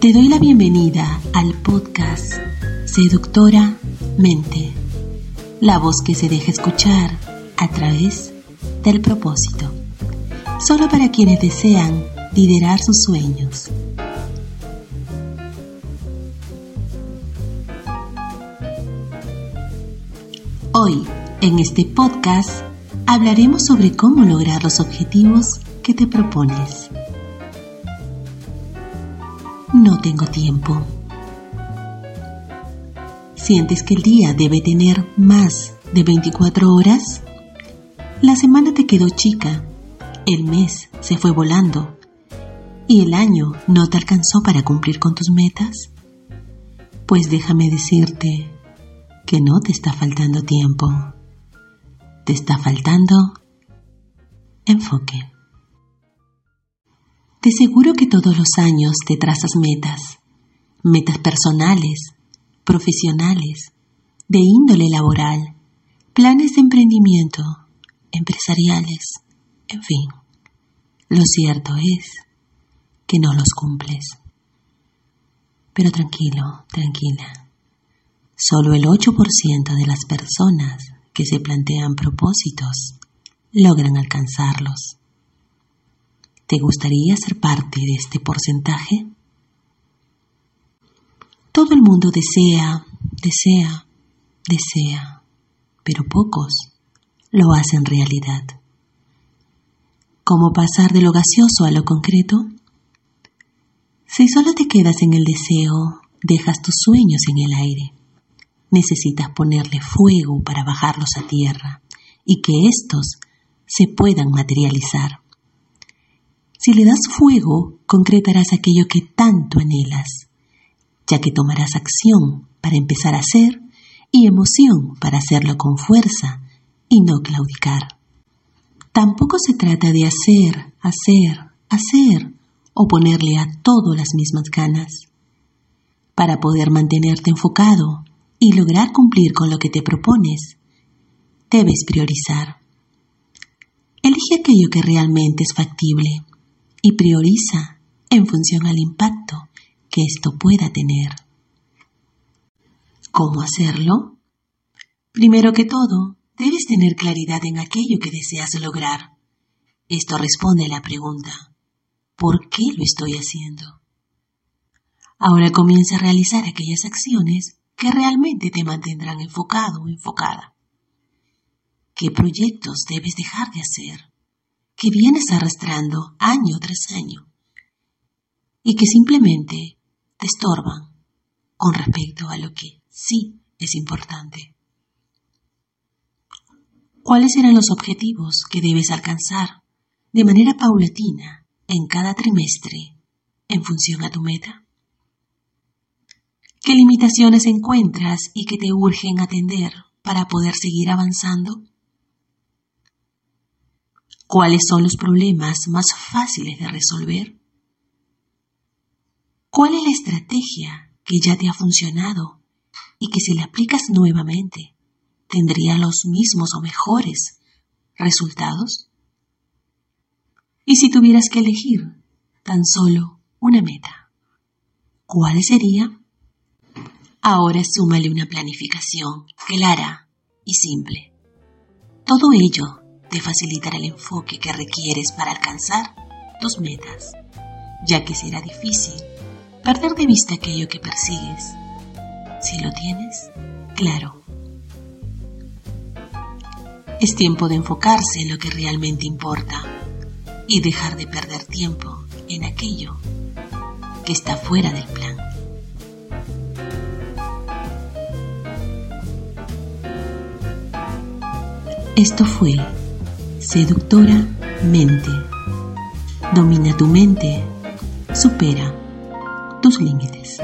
Te doy la bienvenida al podcast Seductora Mente, la voz que se deja escuchar a través del propósito, solo para quienes desean liderar sus sueños. Hoy, en este podcast, hablaremos sobre cómo lograr los objetivos que te propones. No tengo tiempo. ¿Sientes que el día debe tener más de 24 horas? La semana te quedó chica, el mes se fue volando y el año no te alcanzó para cumplir con tus metas. Pues déjame decirte que no te está faltando tiempo, te está faltando enfoque. Te seguro que todos los años te trazas metas, metas personales, profesionales, de índole laboral, planes de emprendimiento, empresariales, en fin. Lo cierto es que no los cumples. Pero tranquilo, tranquila. Solo el 8% de las personas que se plantean propósitos logran alcanzarlos. ¿Te gustaría ser parte de este porcentaje? Todo el mundo desea, desea, desea, pero pocos lo hacen realidad. ¿Cómo pasar de lo gaseoso a lo concreto? Si solo te quedas en el deseo, dejas tus sueños en el aire necesitas ponerle fuego para bajarlos a tierra y que éstos se puedan materializar. Si le das fuego, concretarás aquello que tanto anhelas, ya que tomarás acción para empezar a hacer y emoción para hacerlo con fuerza y no claudicar. Tampoco se trata de hacer, hacer, hacer o ponerle a todo las mismas ganas. Para poder mantenerte enfocado y lograr cumplir con lo que te propones, debes priorizar. Elige aquello que realmente es factible y prioriza en función al impacto que esto pueda tener. ¿Cómo hacerlo? Primero que todo, debes tener claridad en aquello que deseas lograr. Esto responde a la pregunta, ¿por qué lo estoy haciendo? Ahora comienza a realizar aquellas acciones que realmente te mantendrán enfocado o enfocada. ¿Qué proyectos debes dejar de hacer? Que vienes arrastrando año tras año y que simplemente te estorban con respecto a lo que sí es importante. ¿Cuáles serán los objetivos que debes alcanzar de manera paulatina en cada trimestre en función a tu meta? ¿Qué limitaciones encuentras y que te urgen atender para poder seguir avanzando? ¿Cuáles son los problemas más fáciles de resolver? ¿Cuál es la estrategia que ya te ha funcionado y que si la aplicas nuevamente tendría los mismos o mejores resultados? Y si tuvieras que elegir tan solo una meta, ¿cuál sería? Ahora súmale una planificación clara y simple. Todo ello te facilitará el enfoque que requieres para alcanzar tus metas, ya que será difícil perder de vista aquello que persigues. Si lo tienes, claro. Es tiempo de enfocarse en lo que realmente importa y dejar de perder tiempo en aquello que está fuera del plan. Esto fue Seductora Mente. Domina tu mente. Supera tus límites.